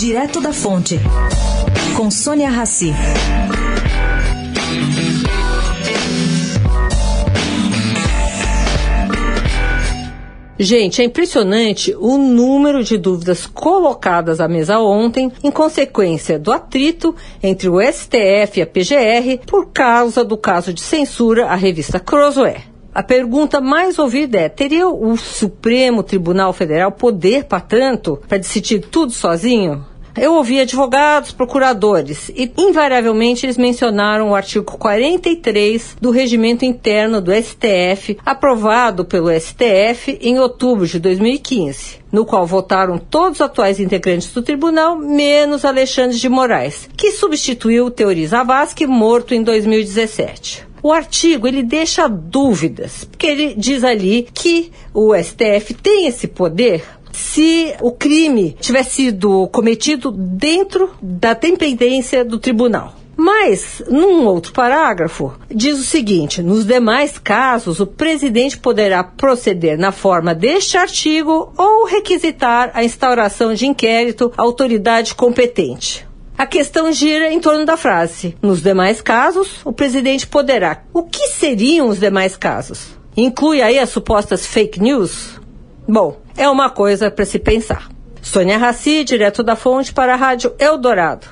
Direto da Fonte, com Sônia Rassi. Gente, é impressionante o número de dúvidas colocadas à mesa ontem em consequência do atrito entre o STF e a PGR por causa do caso de censura à revista Crozoé. A pergunta mais ouvida é: teria o Supremo Tribunal Federal poder para tanto, para decidir tudo sozinho? Eu ouvi advogados, procuradores e, invariavelmente, eles mencionaram o artigo 43 do Regimento Interno do STF, aprovado pelo STF em outubro de 2015 no qual votaram todos os atuais integrantes do tribunal, menos Alexandre de Moraes, que substituiu Teori Zavascki, morto em 2017. O artigo ele deixa dúvidas, porque ele diz ali que o STF tem esse poder se o crime tivesse sido cometido dentro da dependência do tribunal. Mas, num outro parágrafo, diz o seguinte: nos demais casos, o presidente poderá proceder na forma deste artigo ou requisitar a instauração de inquérito à autoridade competente. A questão gira em torno da frase: nos demais casos, o presidente poderá. O que seriam os demais casos? Inclui aí as supostas fake news? Bom, é uma coisa para se pensar. Sônia Raci, direto da fonte para a Rádio Eldorado.